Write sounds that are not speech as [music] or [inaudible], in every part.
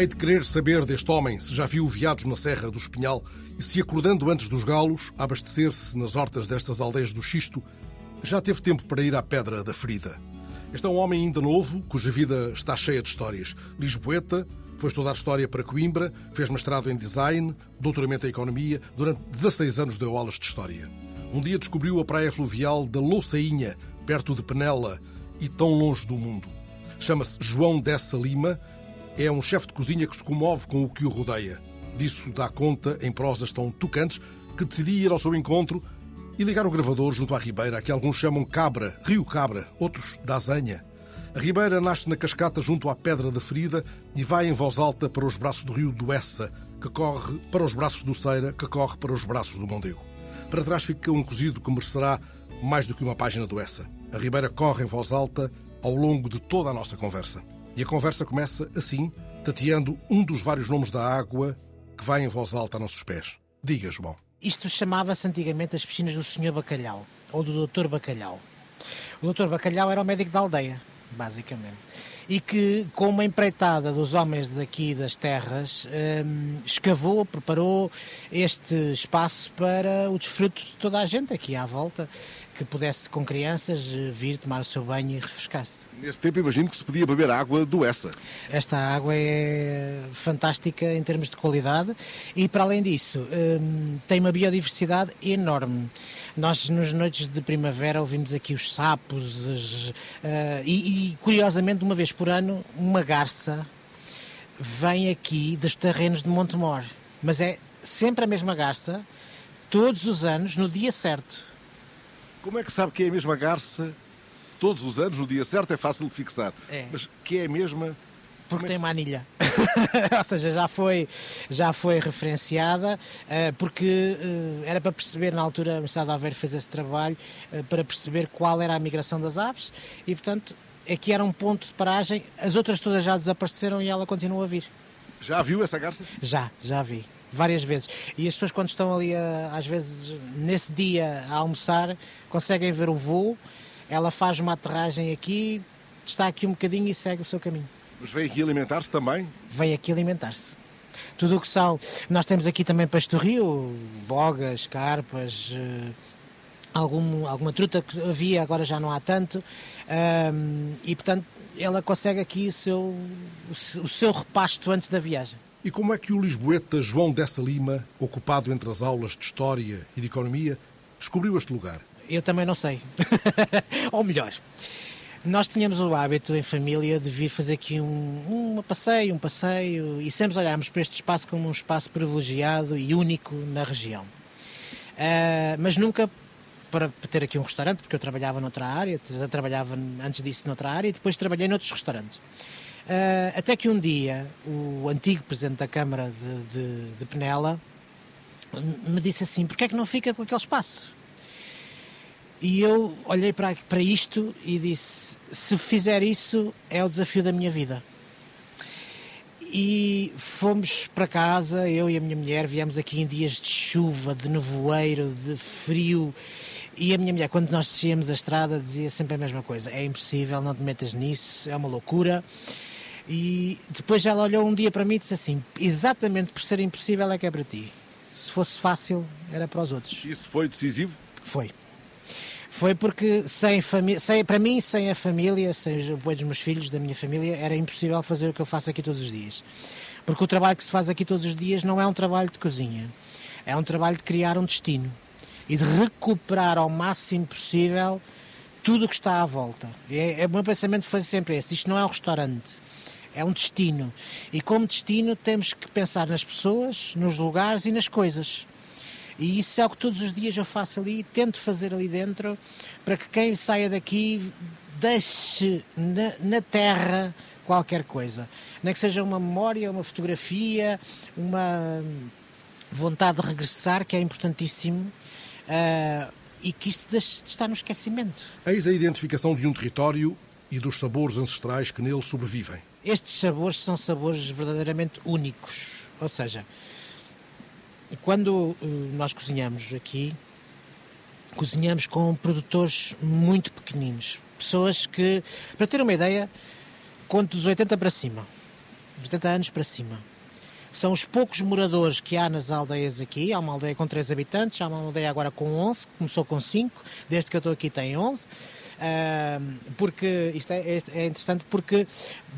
Hei de querer saber deste homem se já viu veados na Serra do Espinhal e se, acordando antes dos galos, a abastecer-se nas hortas destas aldeias do Xisto, já teve tempo para ir à Pedra da Ferida. Este é um homem ainda novo, cuja vida está cheia de histórias. Lisboeta, foi estudar História para Coimbra, fez mestrado em Design, doutoramento em Economia, durante 16 anos deu aulas de História. Um dia descobriu a praia fluvial da Louçainha, perto de Penela e tão longe do mundo. Chama-se João Dessa Lima é um chefe de cozinha que se comove com o que o rodeia. Disso dá conta em prosas tão tocantes que decidi ir ao seu encontro e ligar o gravador junto à Ribeira, que alguns chamam Cabra, Rio Cabra, outros da. A Ribeira nasce na cascata junto à Pedra da Ferida e vai em voz alta para os braços do rio Doessa, que corre para os braços do Ceira, que corre para os braços do Mondego. Para trás fica um cozido que merecerá mais do que uma página do Essa. A Ribeira corre em voz alta ao longo de toda a nossa conversa. E a conversa começa assim, tateando um dos vários nomes da água que vai em voz alta a nossos pés. Diga, João. Isto chamava-se antigamente as piscinas do Senhor Bacalhau, ou do Doutor Bacalhau. O Doutor Bacalhau era o médico da aldeia, basicamente. E que, com uma empreitada dos homens daqui das terras, hum, escavou, preparou este espaço para o desfruto de toda a gente aqui à volta que pudesse com crianças vir tomar o seu banho e refrescar-se. Nesse tempo imagino que se podia beber água do Essa. Esta água é fantástica em termos de qualidade e para além disso hum, tem uma biodiversidade enorme. Nós nas noites de primavera ouvimos aqui os sapos as, uh, e, e curiosamente uma vez por ano uma garça vem aqui dos terrenos de Montemor, mas é sempre a mesma garça todos os anos no dia certo como é que sabe que é a mesma garça todos os anos, no dia certo, é fácil de fixar. É. Mas que é a mesma. Porque é tem manilha. [laughs] Ou seja, já foi, já foi referenciada, uh, porque uh, era para perceber, na altura, a Universidade de Aveiro fez esse trabalho, uh, para perceber qual era a migração das aves e, portanto, aqui era um ponto de paragem. As outras todas já desapareceram e ela continua a vir. Já viu essa garça? Já, já vi várias vezes. E as pessoas, quando estão ali, a, às vezes, nesse dia a almoçar, conseguem ver o voo. Ela faz uma aterragem aqui, está aqui um bocadinho e segue o seu caminho. Mas vem aqui alimentar-se também? Vem aqui alimentar-se. Tudo o que são. Nós temos aqui também pastorrio, bogas, carpas. Uh, algum, alguma truta que havia, agora já não há tanto. Um, e portanto, ela consegue aqui o seu, o seu repasto antes da viagem. E como é que o lisboeta João Dessa Lima, ocupado entre as aulas de História e de Economia, descobriu este lugar? Eu também não sei. [laughs] Ou melhor, nós tínhamos o hábito em família de vir fazer aqui um, um passeio, um passeio, e sempre olhámos para este espaço como um espaço privilegiado e único na região. Uh, mas nunca para ter aqui um restaurante, porque eu trabalhava noutra área, trabalhava antes disso noutra área e depois trabalhei noutros restaurantes. Uh, até que um dia o antigo presidente da Câmara de, de, de Penela me disse assim: porquê é que não fica com aquele espaço? E eu olhei para, para isto e disse: se fizer isso, é o desafio da minha vida. E fomos para casa, eu e a minha mulher, viemos aqui em dias de chuva, de nevoeiro, de frio. E a minha mulher, quando nós descíamos a estrada, dizia sempre a mesma coisa: é impossível, não te metas nisso, é uma loucura. E depois ela olhou um dia para mim e disse assim: exatamente por ser impossível é que é para ti. Se fosse fácil, era para os outros. Isso foi decisivo? Foi. Foi porque sem família, para mim, sem a família, sem o apoio dos meus filhos, da minha família, era impossível fazer o que eu faço aqui todos os dias. Porque o trabalho que se faz aqui todos os dias não é um trabalho de cozinha, é um trabalho de criar um destino e de recuperar ao máximo possível tudo o que está à volta. É, é, o meu pensamento foi sempre esse: isto não é um restaurante é um destino. E como destino temos que pensar nas pessoas, nos lugares e nas coisas. E isso é o que todos os dias eu faço ali, tento fazer ali dentro, para que quem saia daqui deixe na, na terra qualquer coisa. Nem que seja uma memória, uma fotografia, uma vontade de regressar, que é importantíssimo. Uh, e que isto deixe de estar no esquecimento. Eis a identificação de um território e dos sabores ancestrais que nele sobrevivem. Estes sabores são sabores verdadeiramente únicos. Ou seja, quando eh, nós cozinhamos aqui, cozinhamos com produtores muito pequeninos. Pessoas que, para ter uma ideia, conto dos 80 para cima. 80 anos para cima. São os poucos moradores que há nas aldeias aqui. Há uma aldeia com 3 habitantes, há uma aldeia agora com 11, começou com 5, desde que eu estou aqui tem 11. Uh, porque isto é, é, interessante porque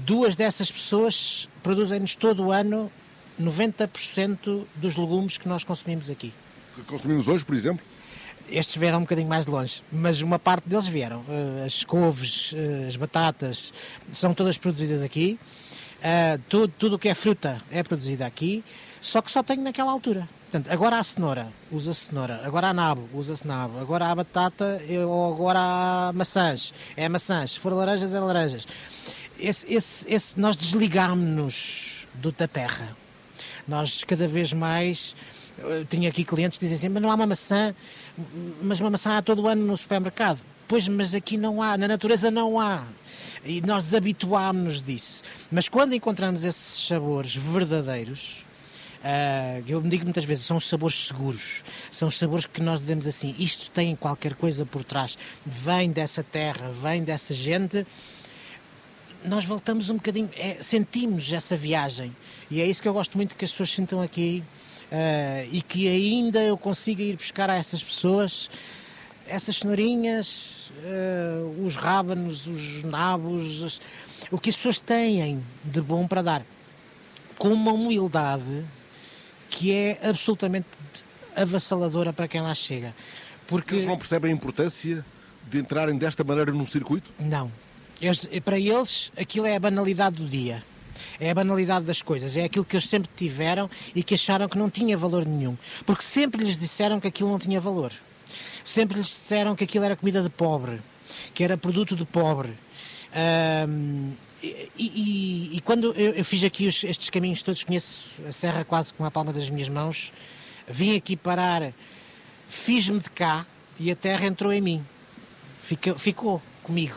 duas dessas pessoas produzem-nos todo o ano 90% dos legumes que nós consumimos aqui. Que consumimos hoje, por exemplo? Estes vieram um bocadinho mais de longe, mas uma parte deles vieram. Eh, as couves, eh, as batatas, são todas produzidas aqui. Uh, tudo, tudo o que é fruta é produzido aqui, só que só tenho naquela altura. Portanto, agora há cenoura, usa cenoura. Agora há nabo, usa-se nabo. Agora há batata, ou agora há maçãs, é maçãs. Se for laranjas, é laranjas. Esse, esse, esse, nós desligámos-nos da terra. Nós cada vez mais. Eu tinha aqui clientes que dizem assim: mas não há uma maçã, mas uma maçã há todo o ano no supermercado. Pois, mas aqui não há, na natureza não há. E nós desabituámos-nos disso. Mas quando encontramos esses sabores verdadeiros, Uh, eu me digo muitas vezes, são os sabores seguros, são os sabores que nós dizemos assim, isto tem qualquer coisa por trás, vem dessa terra, vem dessa gente. Nós voltamos um bocadinho, é, sentimos essa viagem e é isso que eu gosto muito que as pessoas sintam aqui uh, e que ainda eu consiga ir buscar a essas pessoas essas cenourinhas, uh, os rábanos, os nabos, as, o que as pessoas têm de bom para dar, com uma humildade que é absolutamente avassaladora para quem lá chega. Porque eles não percebem a importância de entrarem desta maneira num circuito? Não. Eles, para eles, aquilo é a banalidade do dia. É a banalidade das coisas. É aquilo que eles sempre tiveram e que acharam que não tinha valor nenhum. Porque sempre lhes disseram que aquilo não tinha valor sempre lhes disseram que aquilo era comida de pobre, que era produto de pobre. Um, e, e, e, quando eu, eu fiz aqui os, estes caminhos todos, conheço a serra quase com a palma das minhas mãos, vim aqui parar, fiz-me de cá e a terra entrou em mim. Ficou, ficou comigo.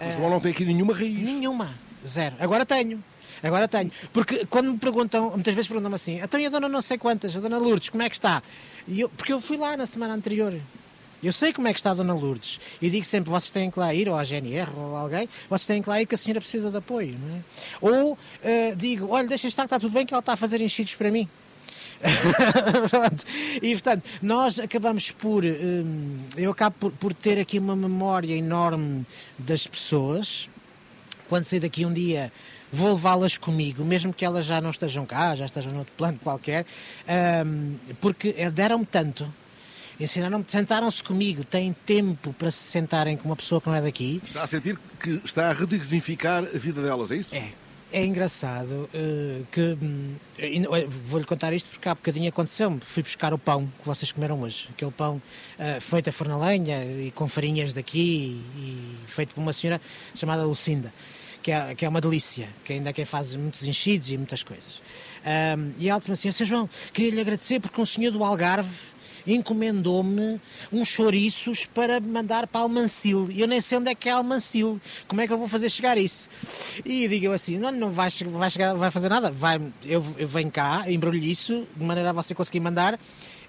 O João não tem aqui nenhuma raiz. Nenhuma, zero. Agora tenho. Agora tenho. Porque quando me perguntam, muitas vezes perguntam-me assim, então e a dona não sei quantas, a dona Lourdes, como é que está? E eu, porque eu fui lá na semana anterior. Eu sei como é que está a Dona Lourdes. E digo sempre, vocês têm que lá ir, ou à GNR, ou a alguém, vocês têm que lá ir porque a senhora precisa de apoio. Não é? Ou uh, digo, olha, deixa estar, está tudo bem que ela está a fazer enchidos para mim. [laughs] e portanto, nós acabamos por. Um, eu acabo por, por, ter aqui uma memória enorme das pessoas. Quando sair daqui um dia vou levá-las comigo, mesmo que elas já não estejam cá, já estejam noutro plano qualquer, um, porque deram-me tanto, ensinaram-me, sentaram-se comigo, têm tempo para se sentarem com uma pessoa que não é daqui. Está a sentir que está a redignificar a vida delas, é isso? É. É engraçado uh, que. Uh, Vou-lhe contar isto porque há bocadinho aconteceu-me. Fui buscar o pão que vocês comeram hoje. Aquele pão uh, feito a forno a lenha e com farinhas daqui e, e feito por uma senhora chamada Lucinda que é, que é uma delícia, que ainda é quem faz muitos enchidos e muitas coisas. Um, e ela disse-me assim, Sr. João, queria lhe agradecer porque um senhor do Algarve encomendou-me uns chouriços para mandar para Almancil. E eu nem sei onde é que é Almancil. Como é que eu vou fazer chegar isso? E digo eu assim: não, não vai, vai, chegar, vai fazer nada. Vai, eu, eu venho cá, embrulho isso, de maneira a você conseguir mandar,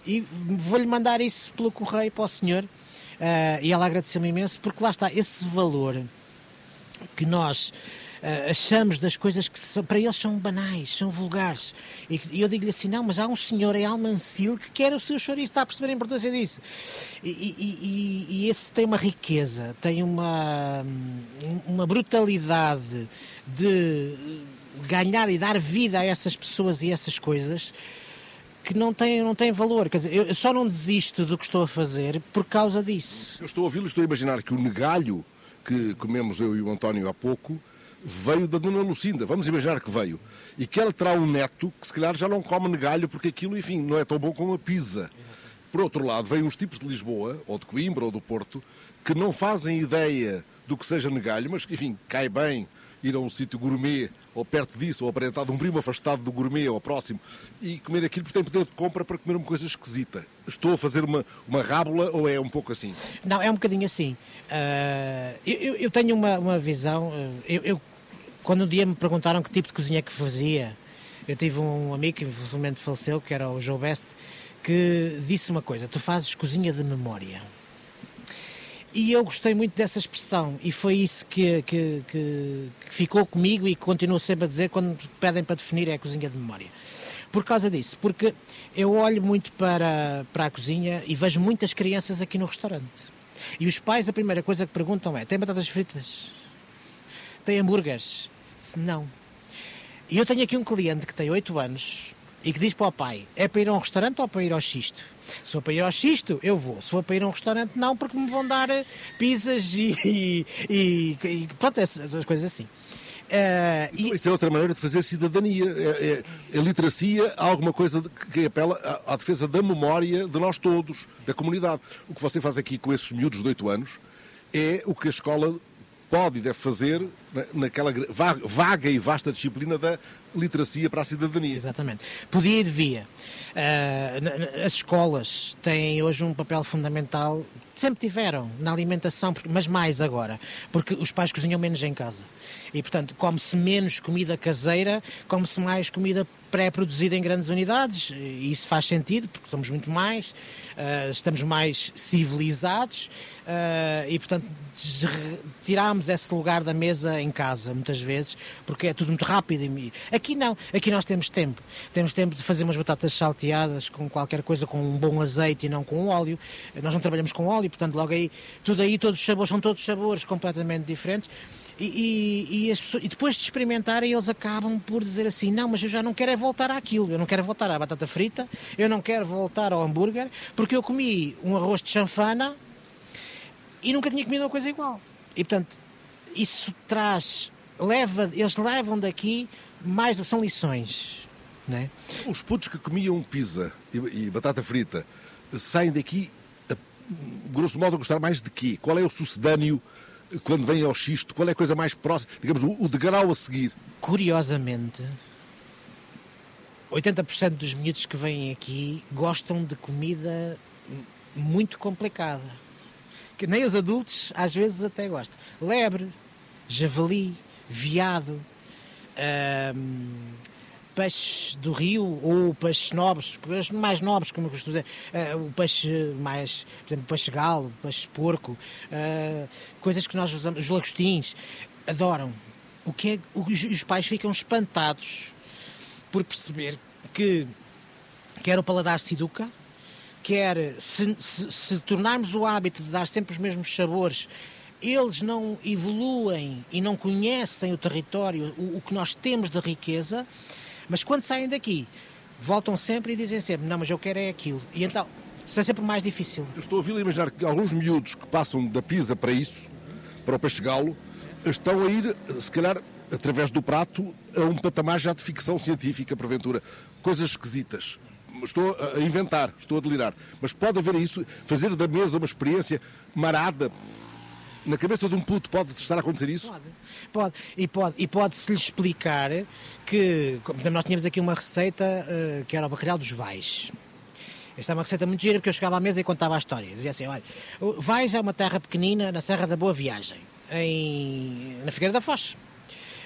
e vou-lhe mandar isso pelo correio para o senhor. Uh, e ela agradeceu-me imenso, porque lá está, esse valor que nós uh, achamos das coisas que são, para eles são banais, são vulgares. E, eu digo-lhe assim: não, mas há um senhor em Almancil que quer o seu chouriço, está a perceber a importância disso. E, e, e, esse tem uma riqueza, tem uma, uma brutalidade de ganhar e dar vida a essas pessoas e essas coisas que não tem, não tem valor. Quer dizer, eu só não desisto do que estou a fazer por causa disso. Eu estou a ouvi-lo, estou a imaginar que o negalho que comemos eu e o António há pouco, veio da Dona Lucinda, vamos imaginar que veio, e que ela terá um neto que se calhar já não come negalho porque aquilo, enfim, não é tão bom como a pizza. Por outro lado, vêm uns tipos de Lisboa, ou de Coimbra, ou do Porto, que não fazem ideia do que seja negalho, mas que, enfim, cai bem ir a um sítio gourmet ou perto disso, ou aparentado um primo afastado do gourmet ou próximo, e comer aquilo porque tem poder de compra para comer uma coisa esquisita. Estou a fazer uma, uma rábula ou é um pouco assim? Não, é um bocadinho assim. Uh, eu, eu, tenho uma, uma visão. Uh, eu, eu, quando um dia me perguntaram que tipo de cozinha que fazia, eu tive um amigo que infelizmente faleceu, que era o Joe Best, que disse uma coisa: tu fazes cozinha de memória. E eu gostei muito dessa expressão e foi isso que, que, que, que ficou comigo e continuo sempre a dizer quando pedem para definir é a cozinha de memória. Por causa disso, porque eu olho muito para, para a cozinha e vejo muitas crianças aqui no restaurante. E os pais, a primeira coisa que perguntam é: tem batatas fritas? Tem hambúrgueres? Não. E eu tenho aqui um cliente que tem 8 anos e que diz para o pai: é para ir a um restaurante ou para ir ao xisto? Se for para ir ao xisto, eu vou. Se for para ir a um restaurante, não, porque me vão dar eh, pizzas e, e, e, pronto, essas coisas assim. Uh, então, e... Isso é outra maneira de fazer cidadania. É, é, a literacia alguma coisa que apela à, à, defesa da memória de nós todos, da comunidade. O que você faz aqui com esses miúdos de 8 anos é o que a escola pode e deve fazer naquela vaga e vasta disciplina da literacia para a cidadania. Exatamente. Podia e devia. Uh, as escolas têm hoje um papel fundamental, sempre tiveram, na alimentação, mas mais agora, porque os pais cozinham menos em casa. E, portanto, come-se menos comida caseira, come-se mais comida pré-produzida em grandes unidades, e isso faz sentido, porque somos muito mais, uh, estamos mais civilizados, uh, e, portanto, tiramos esse lugar da mesa em casa, muitas vezes, porque é tudo muito rápido. Aqui não, aqui nós temos tempo. Temos tempo de fazer umas batatas salteadas com qualquer coisa, com um bom azeite e não com óleo. Nós não trabalhamos com óleo, portanto, logo aí, tudo aí, todos os sabores, são todos sabores completamente diferentes. E, e, e, pessoas, e, depois de experimentarem, eles acabam por dizer assim: não, mas eu já não quero é voltar àquilo, eu não quero voltar à batata frita, eu não quero voltar ao hambúrguer, porque eu comi um arroz de chanfana e nunca tinha comido uma coisa igual. E portanto, isso traz, leva, eles levam daqui mais são lições. Né? Os putos que comiam pizza e, e batata frita saem daqui, a, grosso modo, a gostar mais de quê? Qual é o sucedâneo? quando vem ao xisto, qual é a coisa mais próxima, digamos, o, degrau a seguir? Curiosamente, 80% dos miúdos que vêm aqui gostam de comida muito complicada. Que nem os adultos às vezes até gostam. Lebre, javali, veado, hum, peixes do rio ou peixes nobres, os mais nobres, como eu costumo dizer, uh, o peixe mais, por exemplo, peixe galo, peixe porco, uh, coisas que nós usamos, os lagostins, adoram. O que é, os, os pais ficam espantados por perceber que quer o paladar se educa, quer se, se, se tornarmos o hábito de dar sempre os mesmos sabores eles não evoluem e não conhecem o território, o, o, que nós temos de riqueza, mas quando saem daqui, voltam sempre e dizem sempre: Não, mas eu quero é aquilo. E então, isso é sempre mais difícil. Eu estou a ouvir imaginar que alguns miúdos que passam da pisa para isso, para o peixe galo, estão a ir, se calhar, através do prato, a um patamar já de ficção científica, porventura. Coisas esquisitas. Estou a inventar, estou a delirar. Mas pode haver isso, fazer da mesa uma experiência marada na cabeça de um puto pode estar a acontecer isso? Pode, pode. E pode, e pode-se lhe explicar que, exemplo, nós tínhamos aqui uma receita uh, que era o bacalhau dos vais. Esta é uma receita muito gira porque eu chegava à mesa e contava a história. Dizia assim: olha, Vais é uma terra pequenina na Serra da Boa Viagem, em, na Figueira da Foz.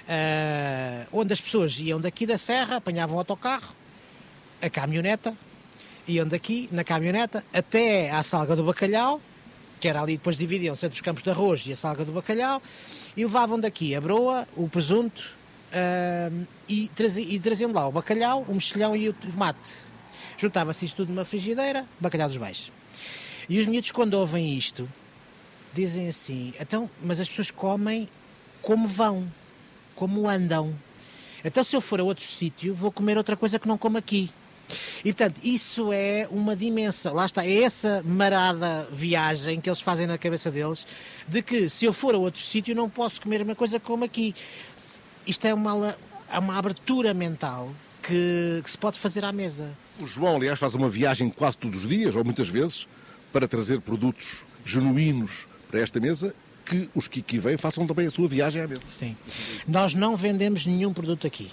Uh, onde as pessoas iam daqui da serra, apanhavam o autocarro, a caminhoneta, iam daqui na caminhoneta até à Salga do Bacalhau, que era ali, depois dividiam-se entre os campos de arroz e a salga do bacalhau, e levavam daqui a broa, o presunto, uh, e, traziam, e traziam lá o bacalhau, o mexilhão e o tomate. Juntava-se isto tudo numa frigideira, bacalhau dos baixos. E os miúdos, quando ouvem isto, dizem assim: então, mas as pessoas comem como vão, como andam. Então, se eu for a outro sítio, vou comer outra coisa que não como aqui. E portanto, isso é uma dimensão, lá está, é essa marada viagem que eles fazem na cabeça deles, de que se eu for a outro sítio não posso comer a mesma coisa como aqui. Isto é uma, é uma abertura mental que, que se pode fazer à mesa. O João, aliás, faz uma viagem quase todos os dias, ou muitas vezes, para trazer produtos genuínos para esta mesa que os que aqui vêm façam também a sua viagem à mesa. Sim. Nós não vendemos nenhum produto aqui.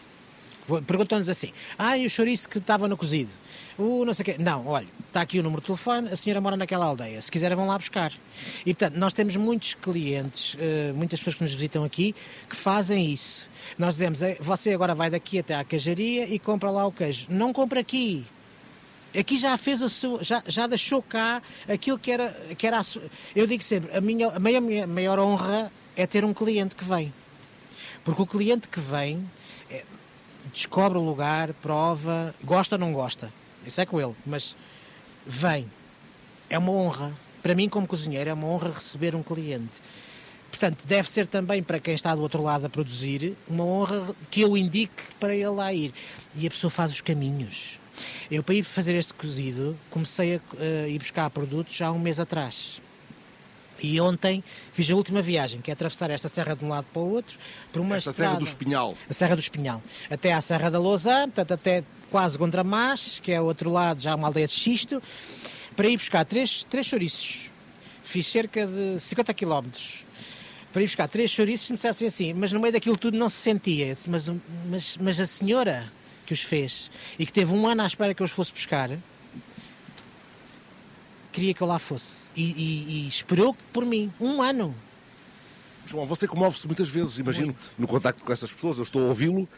Perguntam-nos assim: ah, e o chouriço que estava no cozido? O não sei quê. Não, olha, está aqui o número de telefone, a senhora mora naquela aldeia. Se quiserem, vão lá buscar. E portanto, nós temos muitos clientes, eh, muitas pessoas que nos visitam aqui, que fazem isso. Nós dizemos: é, você agora vai daqui até à queijaria e compra lá o queijo. Não compra aqui. Aqui já fez o seu, já, já deixou cá aquilo que era, que era a su- eu digo sempre, a minha, a minha maior honra é ter um cliente que vem. Porque o cliente que vem é, descobre o lugar, prova, gosta ou não gosta. Isso é com ele, mas vem. É uma honra. Para mim, como cozinheiro, é uma honra receber um cliente. Portanto, deve ser também para quem está do outro lado a produzir uma honra que eu indique para ele lá ir. E a pessoa faz os caminhos. Eu, para ir fazer este cozido, comecei a eh, ir buscar produtos já há um mês atrás. E ontem fiz a última viagem, que é atravessar esta serra de um lado para o outro, por uma Esta Serra estrada- do Espinhal. a Serra do Espinhal, até à Serra da Lousã, portanto até quase Gondramás, que é o outro lado, já uma aldeia de xisto, para ir buscar três, três chouriços. Fiz cerca de 50 quilómetros para ir buscar três chouriços e me dissessem assim, mas no meio daquilo tudo não se sentia. Disse, Mas, mas, mas a senhora que os fez e que teve um ano à espera que eu os fosse buscar, queria que eu lá fosse. E, e- e esperou por mim, um ano. João, você comove-se muitas vezes, imagino, no contacto com essas pessoas. Eu estou a ouvi-lo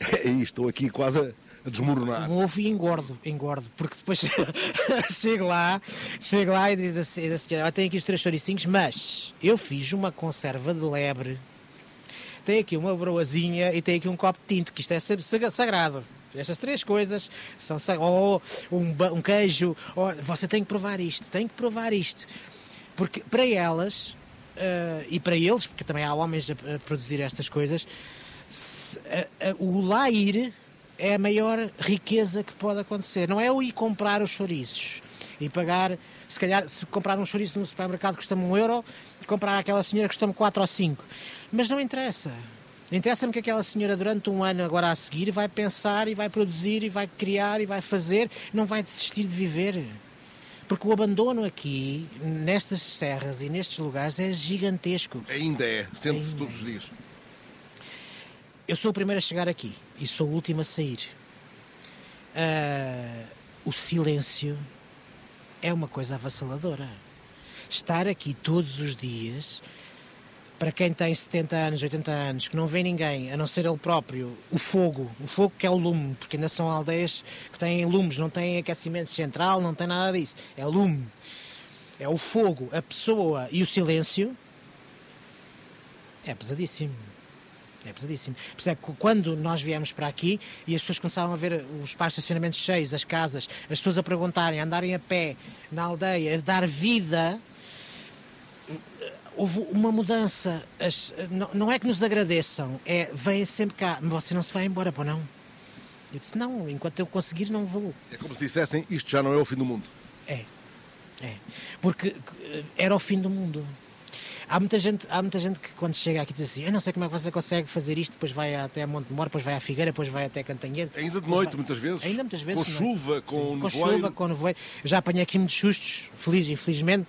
[laughs] e estou aqui quase a, desmoronar. Ouvo e engordo, engordo, porque depois [laughs] chego lá, chego lá e diz assim, diz assim "Ah, tenho aqui os três chouricinhos, mas eu fiz uma conserva de lebre, tenho aqui uma broazinha e tenho aqui um copo de tinto, que isto é sa- sagrado. Estas três coisas são. Ou um, ba- um queijo, ou, você tem que provar isto, tem que provar isto. Porque para elas, eh, e para eles, porque também há homens a, a produzir estas coisas, se- a- a- o lá ir é a maior riqueza que pode acontecer. Não é o ir comprar os chouriços e pagar, se calhar, se comprar um chouriço no supermercado custa-me um euro, comprar aquela senhora custa-me quatro ou cinco. Mas não interessa. Interessa-me que aquela senhora, durante um ano agora a seguir, vai pensar e vai produzir e vai criar e vai fazer, não vai desistir de viver. Porque o abandono aqui, nestas serras e nestes lugares, é gigantesco. Ainda é, sente-se todos os dias. Eu sou o primeiro a chegar aqui e sou o último a sair. Ah, o silêncio é uma coisa avassaladora. Estar aqui todos os dias, para quem tem 70 anos, 80 anos, que não vê ninguém, a não ser ele próprio, o fogo, o fogo que é o lume, porque ainda são aldeias que têm lumes, não têm aquecimento central, não tem nada disso. É lume. É o fogo, a pessoa e o silêncio. É pesadíssimo. É pesadíssimo. Por isso é que quando nós viemos para aqui e as pessoas começavam a ver os parques de estacionamento cheios, as casas, as pessoas a perguntarem, a andarem a pé na aldeia, a dar vida, houve uma mudança. As- não, não é que nos agradeçam, é vêm sempre cá, você não se vai embora, pô, não? Eu disse, não, enquanto eu conseguir, não vou. É como se dissessem, isto já não é o fim do mundo. É, é. Porque eh, era o fim do mundo. Há muita, gente, há muita gente que quando chega aqui diz assim, eu não sei como é que você consegue fazer isto, depois vai até Monte Mor, depois vai à Figueira, depois vai até Cantanhede. Ainda de noite, vai- muitas vezes. Ainda muitas vezes. Com chuva, com Sim, com chuva, com nevoeiro. Já apanhei aqui muitos sustos, feliz infelizmente.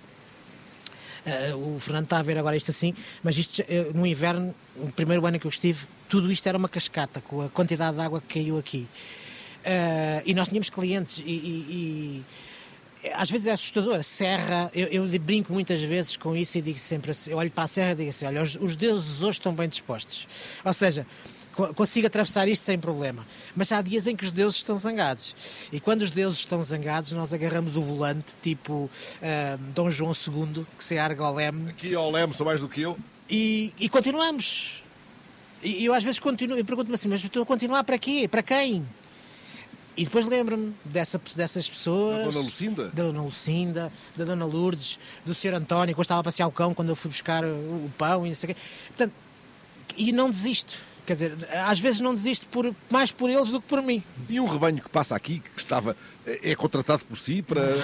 Ah, o Fernando está a ver agora isto assim, mas isto eh, no inverno, o primeiro ano que eu estive, tudo isto era uma cascata com a quantidade de água que caiu aqui. Ah, e nós tínhamos clientes e, e- e às vezes é assustador. A serra, eu, eu brinco muitas vezes com isso e digo sempre assim: eu olho para a serra e digo assim: olha, os, os deuses hoje estão bem dispostos. Ou seja, consigo atravessar isto sem problema. Mas há dias em que os deuses estão zangados. E quando os deuses estão zangados, nós agarramos o volante, tipo ah, Dom João II, que se arga ao leme, Aqui ao Leme são mais do que eu. e, e continuamos. E eu às vezes continuo, eu pergunto-me assim, mas estou a continuar para quê? Para quem? E depois lembro-me dessa, dessas pessoas. Da Dona Lucinda? Da Dona Lucinda, da Dona Lourdes, do Sr. António, que eu estava a passear o cão quando eu fui buscar o, o pão e não sei o quê. Portanto, e não desisto. Quer dizer, às vezes não desisto por, mais por eles do que por mim. E um rebanho que passa aqui, que estava, é contratado por si para, [laughs]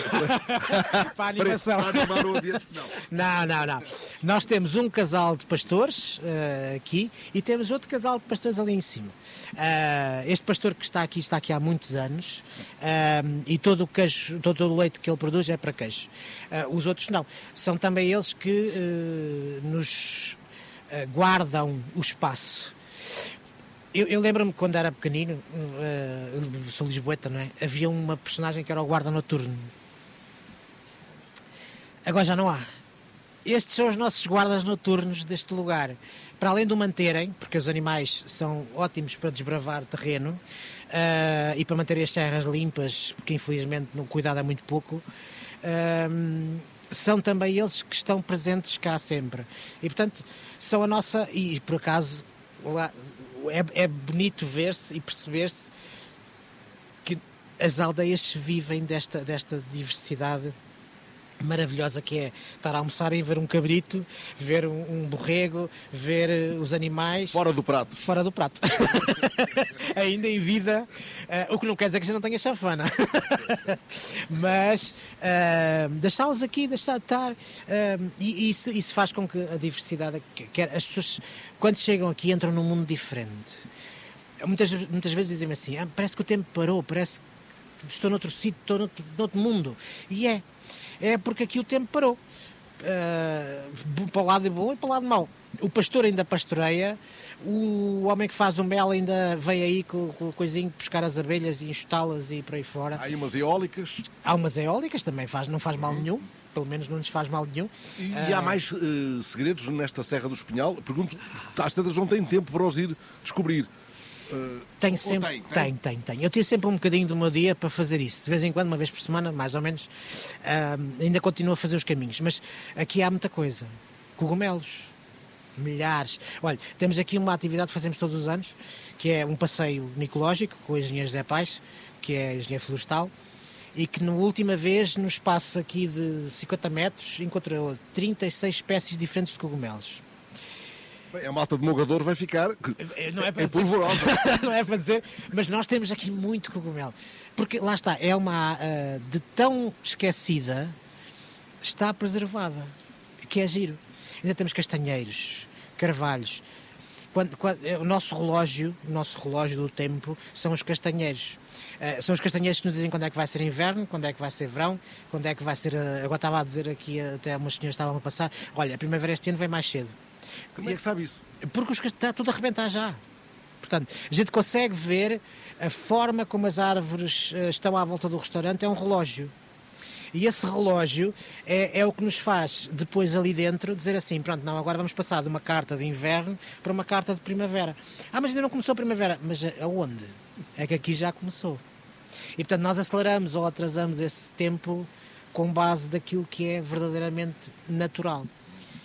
para, Para a animação. para animar o ambiente? Não. Não, não, não. Nós temos um casal de pastores eh, aqui e temos outro casal de pastores ali em cima. Ah, este pastor que está aqui está aqui há muitos anos ah, e todo o queijo, todo o leite que ele produz é para queijo. Os outros não. São também eles que nos guardam o espaço. Eu, eu lembro-me quando era pequenino, eu sou lisboeta, não é? Havia uma personagem que era o guarda noturno. Agora já não há. estes são os nossos guardas noturnos deste lugar. Para além de o manterem, porque os animais são ótimos para desbravar terreno uh, e para manter as serras limpas, porque infelizmente no cuidado é muito pouco, uh, são também eles que estão presentes cá sempre. E portanto, são a nossa. E por acaso, lá, é, é bonito ver-se e perceber-se que as aldeias vivem desta, desta diversidade maravilhosa que é estar a almoçar e ver um cabrito, ver um, um borrego, ver uh, os animais. Fora do prato. Fora do prato. [laughs] Ainda em vida, uh, o que não quer dizer que a gente não tenha chafana. [laughs] Mas uh, deixá-los aqui, deixar de estar, e isso, isso faz com que a diversidade, quer, as pessoas, quando chegam aqui, entram num mundo diferente. Muitas, muitas vezes dizem-me assim: ah, parece que o tempo parou, parece que estou noutro sítio, estou noutro, noutro mundo. E é, é porque aqui o tempo parou. Uh, para o lado bom e para o lado mau. O pastor ainda pastoreia, o homem que faz o mel ainda vem aí com, com o coisinho buscar as abelhas e enxutá-las e por aí fora. Há umas eólicas. Há umas eólicas também, faz, não faz mal uhum. nenhum pelo menos não nos faz mal nenhum. E, e há ah, mais uh, segredos nesta Serra do Espinhal? Pergunto, às tantas não têm tempo para os ir descobrir. Uh, tem sempre. Tem, tem, tem, tem, Eu tiro sempre um bocadinho do meu dia para fazer isso. De vez em quando, uma vez por semana, mais ou menos. Uh, ainda continuo a fazer os caminhos. Mas aqui há muita coisa. Cogumelos. Milhares. Olha, temos aqui uma atividade que fazemos todos os anos, que é um passeio micológico com o engenheiro Zé Pais, que é engenheiro florestal, e que na última vez, no espaço aqui de 50 metros, encontrou 36 espécies diferentes de cogumelos. Bem, a malta de Mogador vai ficar eh, não é, para é polvorosa. [laughs] não é para dizer, mas nós temos aqui muito cogumelo. Porque lá está, é uma uh, de tão esquecida, está preservada, que é giro. Ainda temos castanheiros, carvalhos. Quando, quando, o nosso relógio, o nosso relógio do tempo, são os castanheiros. Uh, são os castanheiros que nos dizem quando é que vai ser inverno, quando é que vai ser verão, quando é que vai ser. Uh, agora estava a dizer aqui, até umas senhoras estavam a passar: olha, a primavera este ano vem mais cedo. Como é que sabe isso? Porque os, está tudo a arrebentar já. Portanto, a gente consegue ver a forma como as árvores uh, estão à volta do restaurante, é um relógio. E esse relógio é, é, o que nos faz, depois ali dentro, dizer assim: pronto, não, agora vamos passar de uma carta de inverno para uma carta de primavera. Ah, mas ainda não começou a primavera. Mas aonde? É que aqui já começou. E portanto, nós aceleramos ou atrasamos esse tempo com base daquilo que é verdadeiramente natural.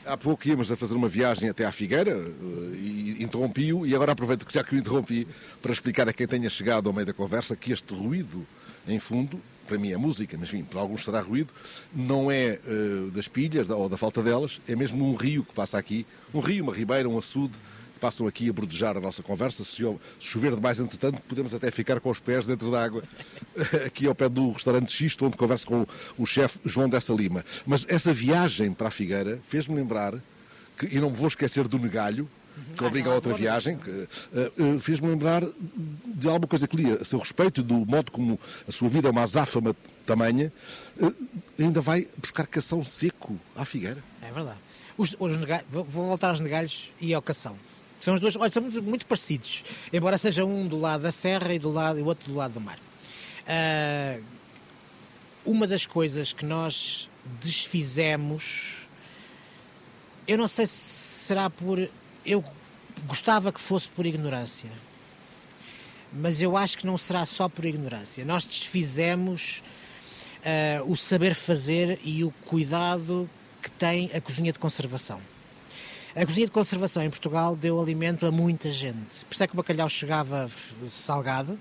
Há pouco íamos a fazer uma viagem até à Figueira eh, e interrompi-o, e agora aproveito que já que o interrompi para explicar a quem tenha chegado ao meio da conversa que este ruído em fundo, para mim é música, mas enfim, para alguns será ruído, não é uh, das pilhas ou da falta delas, é mesmo um rio que passa aqui, um rio, uma ribeira, um açude, passam aqui a bordejar a nossa conversa. Se chover demais, entretanto, podemos até ficar com os pés dentro da água, [laughs] aqui ao pé do restaurante Xisto, onde converso com o chefe João Dessa Lima. Mas essa viagem para a Figueira fez-me lembrar, que, e não me vou esquecer do Negalho, que obriga a outra viagem, uh, uh, fez-me lembrar de alguma coisa que li a seu respeito, do modo como a sua vida é uma azáfama tamanha, uh, ainda vai buscar cação seco à figueira. É verdade. Os, os vou voltar aos negalhos e ao cação. São os dois, olha, são muito, muito, parecidos, embora seja um do lado da serra e do lado e o outro do lado do mar. Uh, uma das coisas que nós desfizemos, eu não sei se será por eu gostava que fosse por ignorância, mas eu acho que não será só por ignorância. Nós desfizemos uh, o saber fazer e o cuidado que tem a cozinha de conservação. A cozinha de conservação em Portugal deu alimento a muita gente. Por isso é que o bacalhau chegava salgado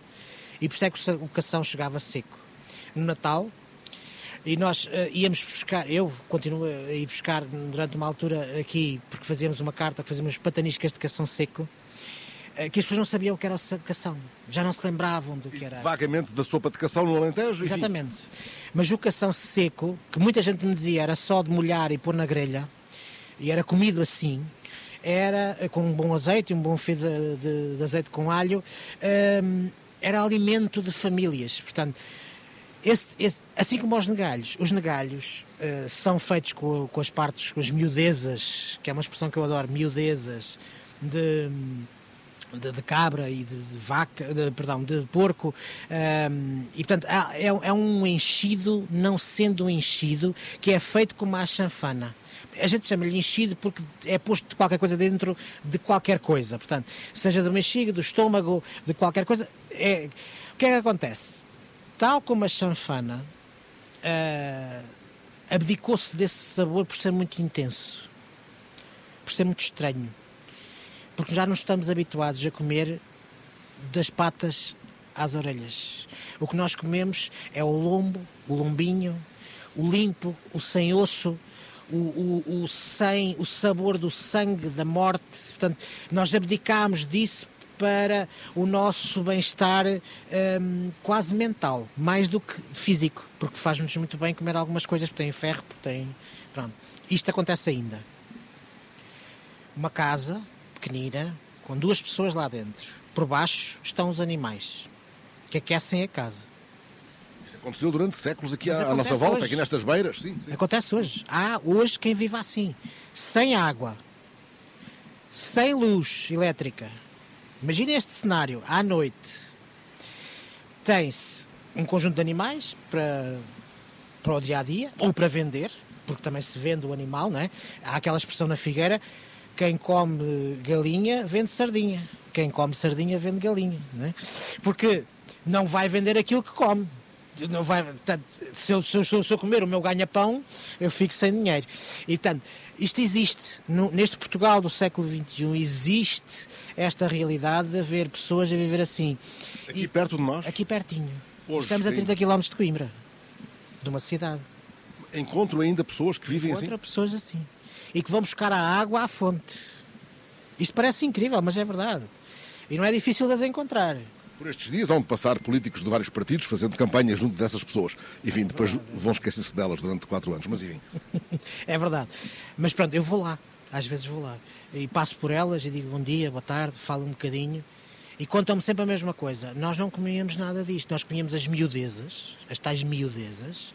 e por isso é que o cação chegava seco. No Natal, e nós uh, íamos buscar, eu continuo a ir buscar durante uma altura aqui, porque fazíamos uma carta, que fazíamos pataniscas de cação seco, uh, que as pessoas não sabiam o que era o cação, já não se lembravam do que era. Vagamente da sopa de cação no Alentejo? Exatamente. Mas o cação seco, que muita gente me dizia era só de molhar e pôr na grelha, e era comido assim, era com um bom azeite, um bom fio de, de, de azeite com alho, um, era alimento de famílias. Portanto, esse, esse, assim como os negalhos, os negalhos uh, são feitos com, com, as partes, com as miudezas, que é uma expressão que eu adoro, miudezas, de, de, de, cabra e de, de vaca, de, perdão, de porco. Um, e portanto é, é, um enchido, não sendo um enchido, que é feito como a chanfana. A gente chama-lhe enchido porque é posto qualquer coisa dentro de qualquer coisa. Portanto, seja do mexiga, do estômago, de qualquer coisa. É... O que é que acontece? Tal como a chanfana, uh, abdicou-se desse sabor por ser muito intenso, por ser muito estranho porque já não estamos habituados a comer das patas às orelhas. O que nós comemos é o lombo, o lombinho, o limpo, o sem osso, o, o, o sem, o sabor do sangue, da morte. Portanto, nós abdicamos disso para o nosso bem-estar um, quase mental, mais do que físico, porque faz-nos muito bem comer algumas coisas que têm ferro, porque têm. Pronto. Isto acontece ainda. Uma casa pequenina, com duas pessoas lá dentro. Por baixo estão os animais que aquecem a casa. Isso aconteceu durante séculos aqui à, à nossa volta, hoje. aqui nestas beiras. Sim, sim. Acontece hoje. Há hoje quem vive assim, sem água, sem luz elétrica. Imagina este cenário, à noite. Tem-se um conjunto de animais para, para o dia a dia, ou para vender, porque também se vende o animal, não é? Há aquela expressão na figueira quem come galinha vende sardinha. Quem come sardinha vende galinha. Não é? Porque não vai vender aquilo que come. Não vai, portanto, se, eu, se, eu, se eu comer o meu ganha-pão, eu fico sem dinheiro. E, portanto, isto existe. No, neste Portugal do século XXI existe esta realidade de haver pessoas a viver assim. Aqui e, perto de nós? Aqui pertinho. Hoje, Estamos a 30 km de Coimbra, de uma cidade. Encontro ainda pessoas que vivem Encontro assim? Encontro pessoas assim e que vão buscar a água à fonte. Isto parece incrível, mas é verdade. E não é difícil de as encontrar. Por estes dias vão passar políticos de vários partidos fazendo campanha junto dessas pessoas. Enfim, depois vão esquecer-se delas durante quatro anos, mas enfim. [laughs] é verdade. Mas pronto, eu vou lá. Às vezes vou lá. E passo por elas e digo bom dia, boa tarde, falo um bocadinho. E contam-me sempre a mesma coisa. Nós não comíamos nada disto. Nós comíamos as miudezas, as tais miudezas,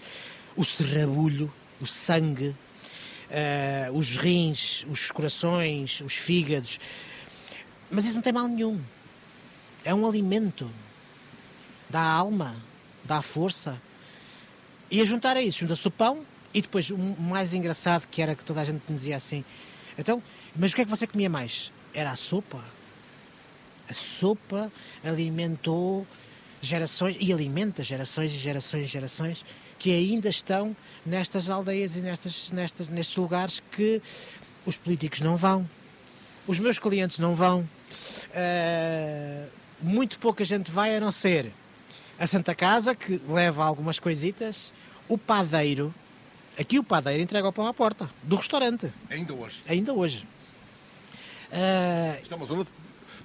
o serrabulho, o sangue, uh, os rins, os corações, os fígados. Mas isso não tem mal nenhum. É um alimento. Dá alma, dá força. E a juntar a isso, junta-se o pão e depois o mais engraçado que era que toda a gente me dizia assim: então, mas o que é que você comia mais? Era a sopa. A sopa alimentou gerações e alimenta gerações e gerações e gerações que ainda estão nestas aldeias e nestas, nestas, nestes lugares que os políticos não vão, os meus clientes não vão, uh, muito pouca gente vai a não ser a Santa Casa, que leva algumas coisitas, o padeiro, aqui o padeiro entrega o pão à porta do restaurante. Ainda hoje? Ainda hoje. Uh, Isto é uma zona de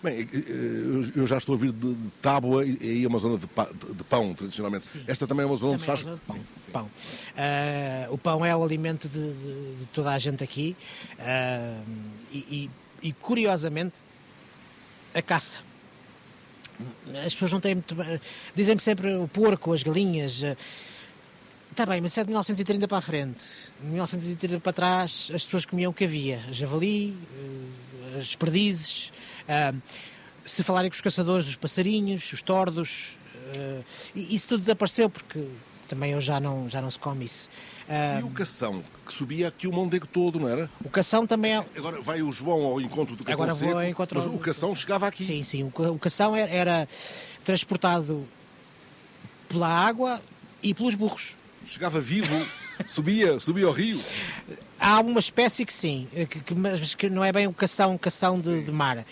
Bem, eh, eh, eu já estou a vir de, tábua e aí é uma zona de, pão, tradicionalmente. Sim. Esta também é uma zona onde se faz é pão. Sim, pão. Uh, o pão é o alimento de, de, de toda a gente aqui uh, e, e, e, curiosamente, a caça. As pessoas não têm muito. Dizem-me sempre o porco, as galinhas. Está bem, mas isso é de 1930 para a frente. De 1930 para trás, as pessoas comiam o que havia: javali, as perdizes, Uh, se falarem com os caçadores dos passarinhos, os tordos, isso tudo desapareceu porque também hoje já não, já não se come isso. E o cação, que subia aqui o Mondego todo, não era? O cação também é... Agora vai o João ao encontro do cação Agora seco, vou ao encontro... mas o cação chegava aqui. Sim, sim, o cação era, era transportado pela água e pelos burros. Chegava vivo, [laughs] subia, subia ao rio. Há uma espécie que sim, que, que, mas que não é bem o cação, cação de, de mar. Uh,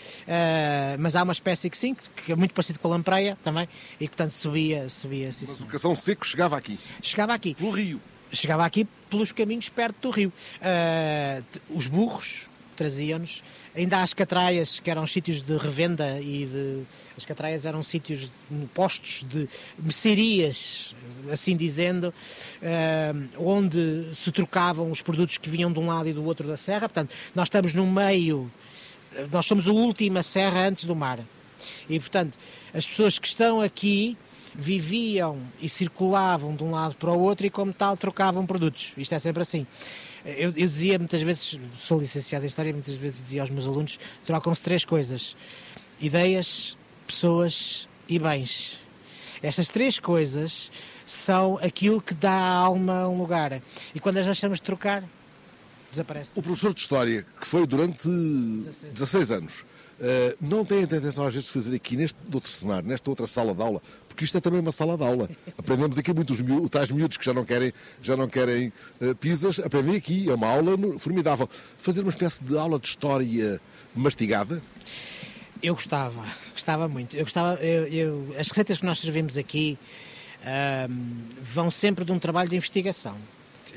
mas há uma espécie que sim, que, é muito parecido com a lampreia também, e que portanto subia, subia assim. Mas o cação seco chegava aqui? Chegava aqui. Pelo rio? Chegava aqui pelos caminhos perto do rio. Uh, os burros traziam-nos Ainda as catraias, que eram sítios de revenda e de. As catraias eram sítios, postos de mercearias, assim dizendo, uh, onde se trocavam os produtos que vinham de um lado e do outro da serra. Portanto, nós estamos no meio, nós somos a última serra antes do mar. E, portanto, as pessoas que estão aqui viviam e circulavam de um lado para o outro e, como tal, trocavam produtos. Isto é sempre assim. Eu, eu, dizia muitas vezes, sou licenciado em História, muitas vezes dizia aos meus alunos: trocam-se três coisas. ideias, pessoas e bens. Estas três coisas são aquilo que dá à alma um lugar. E quando as deixamos de trocar, desaparece. O professor de História, que foi durante 16, 16 anos, Uh, não tem a intenção às vezes de fazer aqui neste outro cenário, nesta outra sala de aula, porque isto é também uma sala de aula. [laughs] Aprendemos aqui muitos miúdos, tais miúdos que já não querem, já não querem uh, pizzas, aprendem aqui, é uma aula formidável. Fazer uma espécie de aula de história mastigada? Eu gostava, gostava muito. Eu gostava, eu, eu, as receitas que nós servimos aqui uh, vão sempre de um trabalho de investigação.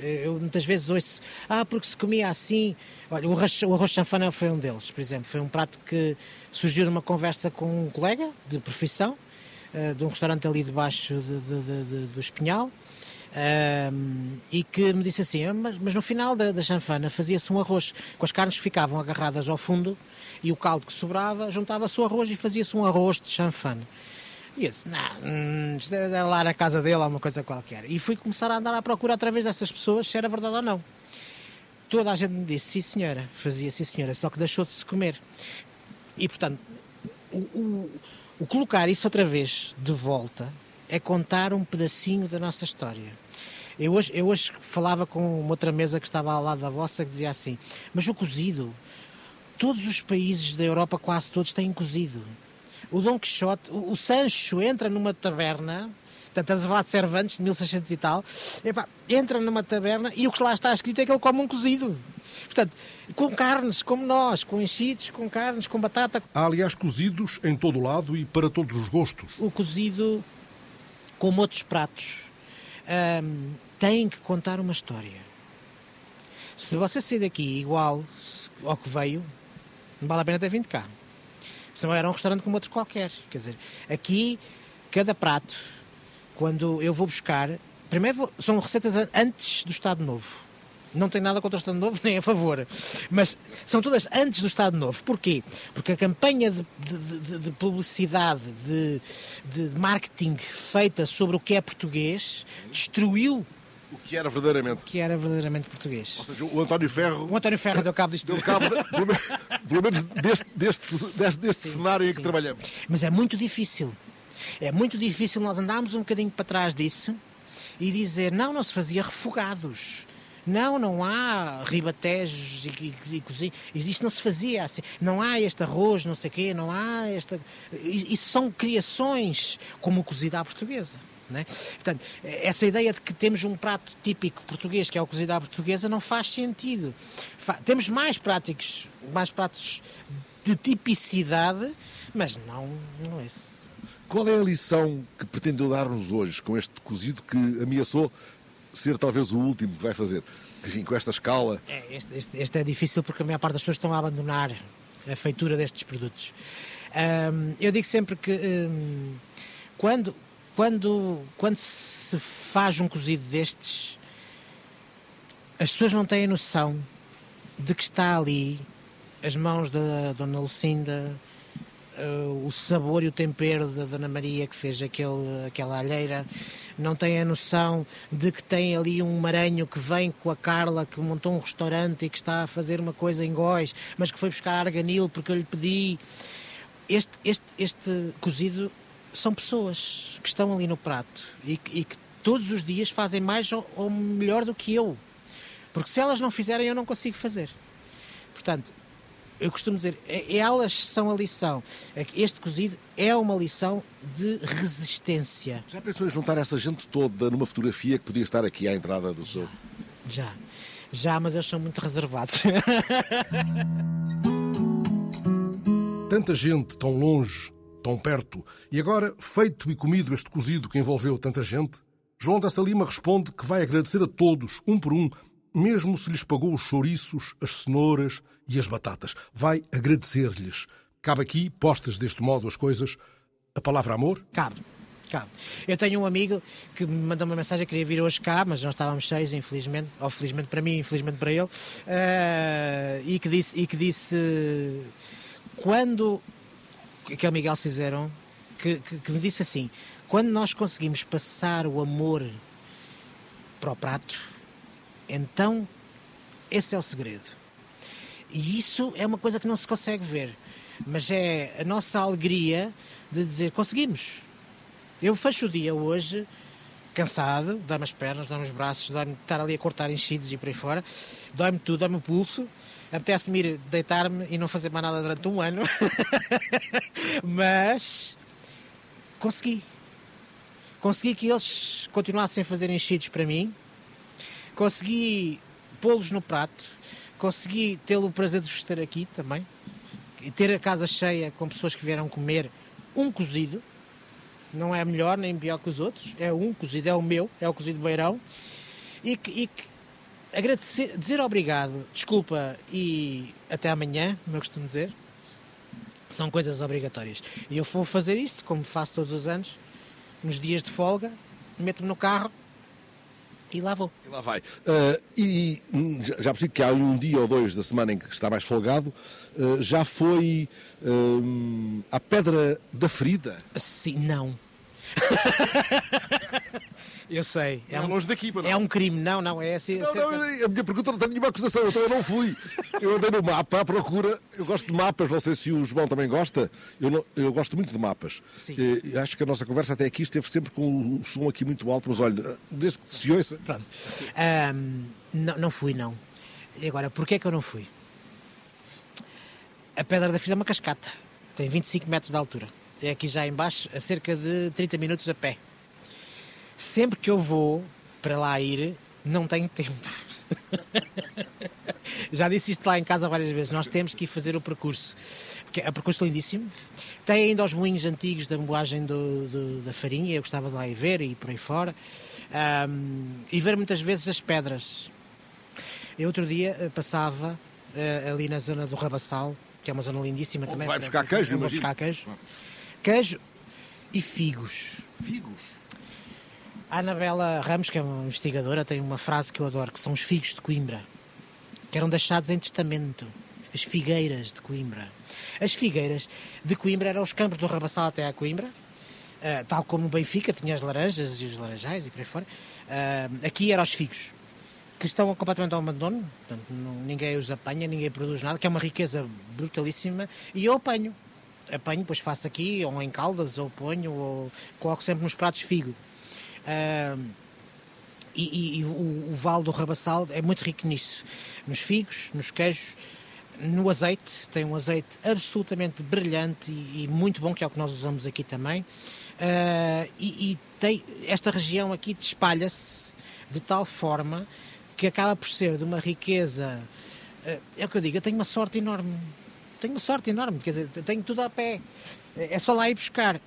Eu muitas vezes ouço, ah, porque se comia assim. Olha, o arroz, o arroz chanfana foi um deles, por exemplo. Foi um prato que surgiu numa conversa com um colega de profissão, uh, de um restaurante ali debaixo de, de, de, do Espinhal. Um, e que me disse assim: ah, mas, mas no final da, da chanfana fazia-se um arroz com as carnes que ficavam agarradas ao fundo e o caldo que sobrava juntava-se o arroz e fazia-se um arroz de chanfana. E eu disse, não, hum, era lá na casa dele, alguma coisa qualquer. E fui começar a andar à procura através dessas pessoas se era verdade ou não. Toda a gente me disse, sim senhora, fazia sim senhora, só que deixou de se comer. E portanto, o, o, o colocar isso outra vez de volta é contar um pedacinho da nossa história. Eu hoje, eu hoje falava com uma outra mesa que estava ao lado da vossa que dizia assim: Mas o cozido, todos os países da Europa, quase todos, têm cozido o Dom Quixote, o, o Sancho entra numa taberna, portanto, estamos a falar de Cervantes, de 1600 e tal, epá, entra numa taberna e o que lá está escrito é que ele come um cozido. Portanto, com carnes, como nós, com enchidos, com carnes, com batata. Há, aliás, cozidos em todo o lado e para todos os gostos. O cozido, como outros pratos, hum, tem que contar uma história. Se você sair daqui igual ao que veio, não vale a pena ter vindo cá. Senão era um restaurante como outro qualquer. Quer dizer, aqui, cada prato, quando eu vou buscar, primeiro vou, são receitas antes do Estado Novo. Não tem nada contra o Estado Novo, [laughs] nem a favor. Mas são todas antes do Estado Novo. Porquê? Porque a campanha de, de, de, de publicidade, de, de marketing feita sobre o que é português, destruiu o que era verdadeiramente. Que era verdadeiramente português. Ou seja, o António Ferro. O António Ferro deu cabo disto. Deu cabo, pelo, menos [laughs] deste, deste, deste, deste sim, cenário sim. em que trabalhamos. Mas é muito difícil. É muito difícil nós andarmos um bocadinho para trás disso e dizer: não, não se fazia refogados. Não, não há ribatejos e, e, e cozinha. Isto não se fazia assim. Não há este arroz, não sei o quê, não há esta. Isso são criações como o cozido à portuguesa. É? Portanto, essa ideia de que temos um prato típico português, que é o cozido à portuguesa, não faz sentido. Fa temos mais práticos, mais pratos de tipicidade, mas não, não é esse. Qual é a lição que pretendeu dar-nos hoje com este cozido que ameaçou ser talvez o último que vai fazer? Enfim, com esta escala. É, este, este, este, é difícil porque a maior parte das pessoas estão a abandonar a feitura destes produtos. Eu digo sempre que quando, quando, quando se faz um cozido destes, as pessoas não têm noção de que está ali as mãos da Dona Lucinda, uh, o sabor e o tempero da Dona Maria que fez aquele, aquela alheira, não têm a noção de que tem ali um maranho que vem com a Carla, que montou um restaurante e que está a fazer uma coisa em Góis, mas que foi buscar arganil porque eu lhe pedi. Este, este, este cozido são pessoas que estão ali no prato e, e que todos os dias fazem mais ou, ou, melhor do que eu. Porque se elas não fizerem, eu não consigo fazer. Portanto, eu costumo dizer, é, elas são a lição. É este cozido é uma lição de resistência. Já pensou em juntar essa gente toda numa fotografia que podia estar aqui à entrada do seu? Já, já, mas eles são muito reservados. Tanta gente tão longe tão perto, e agora, feito e comido este cozido que envolveu tanta gente, João da Salima responde que vai agradecer a todos, um por um, mesmo se lhes pagou os chouriços, as cenouras e as batatas. Vai agradecer-lhes. Cabe aqui, postas deste modo as coisas, a palavra amor? Cabe. Cabe. Eu tenho um amigo que me mandou uma mensagem, queria vir hoje cá, mas nós estávamos cheios, infelizmente, ou felizmente para mim, infelizmente para ele, uh, e, que disse, e que disse quando que é o Miguel Cizeron, que, que, que me disse assim: quando nós conseguimos passar o amor para o prato, então esse é o segredo. E isso é uma coisa que não se consegue ver. mas é a nossa alegria de dizer conseguimos. Eu fecho o dia hoje cansado, dá-me as pernas, dá-me os braços, dá-me estar ali a cortar enchidos e por aí fora, dói-me tudo, dói-me o pulso, apetece-me ir deitar-me e não fazer mais nada durante um ano, [laughs] mas consegui. Consegui que eles continuassem a fazer enchidos para mim, consegui pô-los no prato, consegui ter o prazer de estar aqui também, e ter a casa cheia com pessoas que vieram comer um cozido, não é melhor nem pior que os outros, é um cozido, é o meu, é o cozido beirão, e que, e que agradecer, dizer obrigado, desculpa e até amanhã, como eu costumo dizer, são coisas obrigatórias. E eu vou fazer isto, como faço todos os anos, nos dias de folga, meto-me no carro e lá vou. E lá vai. Uh, e já percebi que há um dia ou dois da semana em que está mais folgado, uh, já foi uh, à Pedra da Ferida? Sim, não. [laughs] Eu sei. É, um, longe daqui, não. É um crime, não, não. É assim. Não, não, a minha pergunta não tem nenhuma acusação, eu também não fui. Eu andei no mapa à procura. Eu gosto de mapas, não sei se o João também gosta. Eu, não, eu gosto muito de mapas. Sim. E, acho que a nossa conversa até aqui esteve sempre com o som aqui muito alto, mas olha, desde que se ouça. Pronto. Um, não, não fui, não. E agora, porquê é que eu não fui? A Pedra da Filha é uma cascata. Tem 25 metros de altura. É aqui já embaixo, a cerca de 30 minutos a pé sempre que eu vou para lá ir, não tenho tempo. [laughs] Já disse isto lá em casa várias vezes. Nós temos que ir fazer o percurso. Porque é um percurso lindíssimo. Tem ainda os moinhos antigos da moagem do, do, da farinha. Eu gostava de lá ir ver e por aí fora. Um, e ver muitas vezes as pedras. Eu outro dia eh, passava uh, ali na zona do Rabassal, que é uma zona lindíssima também. Vai buscar queijo, Vou buscar queijo. Queijo e figos. Figos? A Anabela Ramos, que é uma investigadora, tem uma frase que eu adoro, que são os figos de Coimbra, que eram deixados em testamento. As figueiras de Coimbra. As figueiras de Coimbra eram os campos do Rabassal até a Coimbra, uh, tal como o Benfica tinha as laranjas e os laranjais e por aí fora. Uh, aqui eram os figos, que estão completamente ao abandono, portanto, não, ninguém os apanha, ninguém produz nada, que é uma riqueza brutalíssima, e eu apanho. Apanho, depois faço aqui, ou em caldas, ou ponho, ou coloco sempre nos pratos figo. Uh, e, e o, o, Vale do Rabassal é muito rico nisso. Nos figos, nos queijos, no azeite. Tem um azeite absolutamente brilhante e, e muito bom, que é o que nós usamos aqui também. Uh, e, e tem, esta região aqui espalha-se de tal forma que acaba por ser de uma riqueza. Uh, é o que eu digo, eu tenho uma sorte enorme. Tenho sorte enorme, quer dizer, tenho tudo a pé. É só lá ir buscar.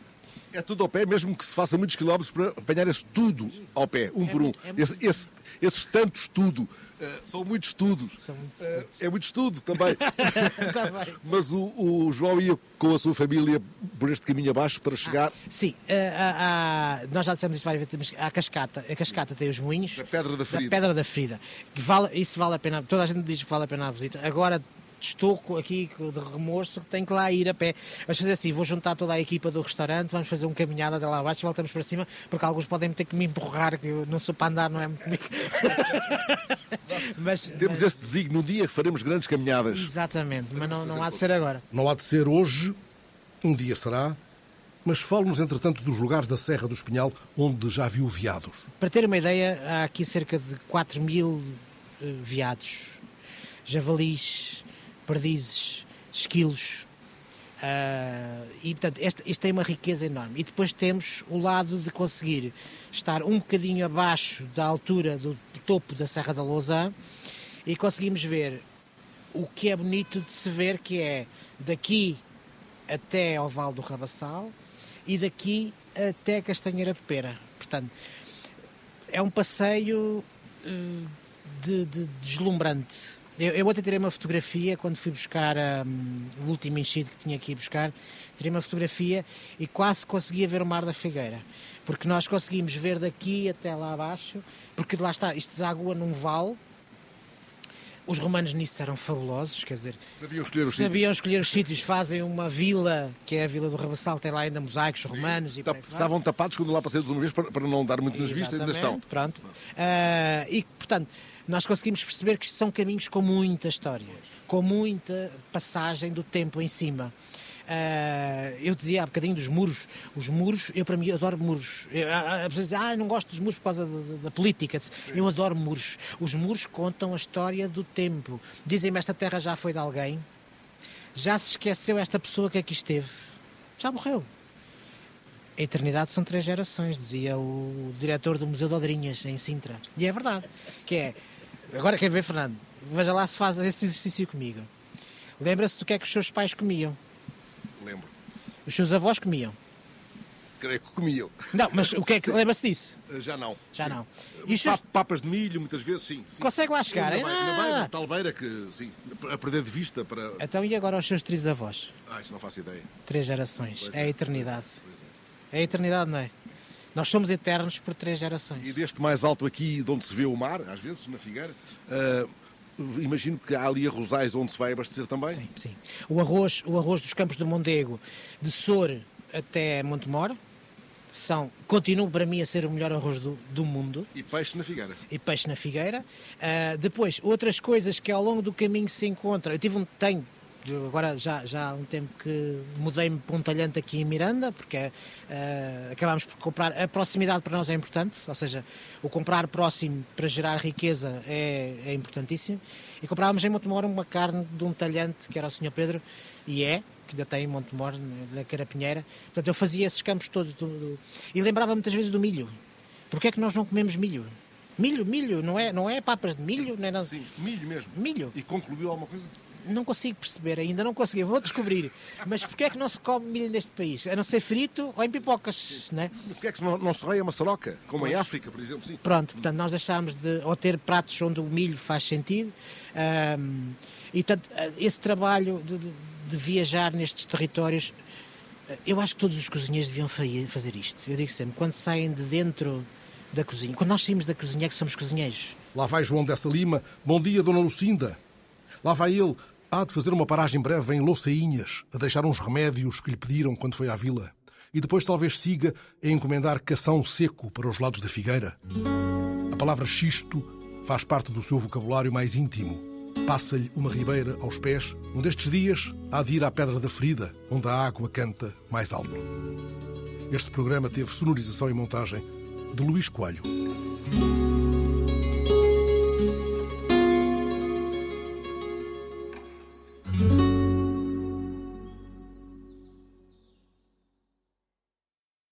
É tudo ao pé, mesmo que se faça muitos quilómetros para apanhar esse tudo ao pé, um é por um. Muito, é esse, esse, esses tantos tudo. Uh, são muitos estudos. São muito uh, é muito estudo [laughs] também. Mas o, o, João ia com a sua família por este caminho abaixo para chegar. Ah, sim, uh, nós já dissemos isto várias vezes. A cascata, a cascata tem os moinhos. A Pedra da Ferida. Pedra da Ferida. Que vale, isso vale a pena. Toda a gente diz que vale a pena a visita. Agora estou aqui de remorso, tenho que lá ir a pé. Vamos fazer assim, vou juntar toda a equipa do restaurante, vamos fazer um caminhado até lá abaixo e voltamos para cima, porque alguns podem ter que me empurrar, que eu não sou para andar, não é muito comigo. [laughs] mas, Temos mas... esse desígnio, no dia que faremos grandes caminhadas. Exatamente, mas não, não há de ser agora. Não há de ser hoje, um dia será, mas fale-nos, entretanto, dos lugares da Serra do Espinhal onde já viu veados. Para ter uma ideia, há aqui cerca de 4 mil eh, veados, javalis, perdizes, esquilos. Uh, e portanto, este, este tem uma riqueza enorme. E depois temos o lado de conseguir estar um bocadinho abaixo da altura do topo da Serra da Lousã e conseguimos ver o que é bonito de se ver, que é daqui até ao Vale do Rabassal e daqui até Castanheira de Pera. Portanto, é um passeio uh, de, de deslumbrante eu, eu ontem tirei uma fotografia quando fui buscar um, o último enchido que tinha ir buscar. Tirei uma fotografia e quase conseguia ver o Mar da Figueira. Porque nós conseguimos ver daqui até lá abaixo, porque lá está, isto deságua num vale Os romanos nisso eram fabulosos, quer dizer, sabiam escolher os sabiam escolher os sítios, fazem uma vila, que é a Vila do Rabassal, tem lá ainda mosaicos romanos. E Tap- Estavam tapados quando lá passei de uma vez para, para não dar muito nas vistas, ainda estão. Pronto. Ah, e, portanto, nós conseguimos perceber que são caminhos com muita história, com muita passagem do tempo em cima. Ah, eu dizia há bocadinho dos muros. Os muros, eu para mim adoro muros. Há pessoas dizem, ah, não gosto dos muros por causa da- da política. Eu adoro muros. Os muros contam a história do tempo. Dizem-me esta terra já foi de alguém. Já se esqueceu esta pessoa que aqui esteve. Já morreu. A eternidade são três gerações, dizia o diretor do Museu de Odrinhas, em Sintra. E é verdade. Que é. Agora quer ver, Fernando? Veja lá se faz esse exercício comigo. Lembra-se do que é que os seus pais comiam? Lembro. Os seus avós comiam? Creio que comiam. Não, mas o que é que. [laughs] Lembra-se disso? Uh, Já não. Já Sim. não. E os seus- Pa- Papas de milho, muitas vezes, sim. sim. Consegue lá chegar, hein? Ah! tal beira que, sim, a perder de vista para... Então e agora os seus trisavós? Ah, isso não faço ideia. Três gerações. Pois É a eternidade. Pois é. É a eternidade, não é? Nós somos eternos por três E gerações. deste mais alto aqui, de onde se vê o mar, às vezes, na Figueira, uh, imagino que há ali arrozais onde se vai abastecer também. Sim, sim. O arroz, o arroz dos Campos do Mondego, de Sor até Montemor, são, continua para mim a ser o melhor arroz do, do mundo. E peixe na Figueira. e peixe na figueira. Ah, depois, outras coisas que ao longo do caminho se encontram. Eu tive um tenho agora já, já há um tempo que mudei-me para um talhante aqui em Miranda, porque ah, acabámos por comprar. A proximidade para nós é importante, ou seja, o comprar próximo para gerar riqueza é, é importantíssimo. E comprávamos em Montemor uma carne de um talhante que era o Sr. Pedro, e é, que ainda tem em Montemor, na Carapinheira. Portanto, eu fazia esses campos todos. do- do- E lembrava muitas vezes do milho. Porquê é que nós não comemos milho? Milho, milho, não é, não é papas de milho, não é nada. Sim, milho mesmo. Milho. E concluiu alguma coisa? Não consigo perceber ainda, não consegui, vou descobrir. Mas porquê é que não se come milho neste país? A não ser frito ou em pipocas, não é? Porquê é que não, não se rei a maçaroca? Como em África, por exemplo, sim. Pronto, portanto, nós deixámos de ou ter pratos onde o milho faz sentido. ahm, e, portanto, ah, esse trabalho de, de- de viajar nestes territórios, ah, eu acho que todos os cozinheiros deviam fa- fazer isto. Eu digo sempre, quando saem de dentro da cozinha, quando nós saímos da cozinha é que somos cozinheiros. Lá vai João dessa Lima. Bom dia, Dona Lucinda. Lá vai ele. Há de fazer uma paragem breve em Louçainhas, a deixar uns remédios que lhe pediram quando foi à vila. E depois talvez siga a encomendar cação seco para os lados da figueira. A palavra xisto faz parte do seu vocabulário mais íntimo. Passa-lhe uma ribeira aos pés. Um destes dias há de ir à Pedra da Ferida, onde a água canta mais alto. Este programa teve sonorização e montagem de Luís Coelho.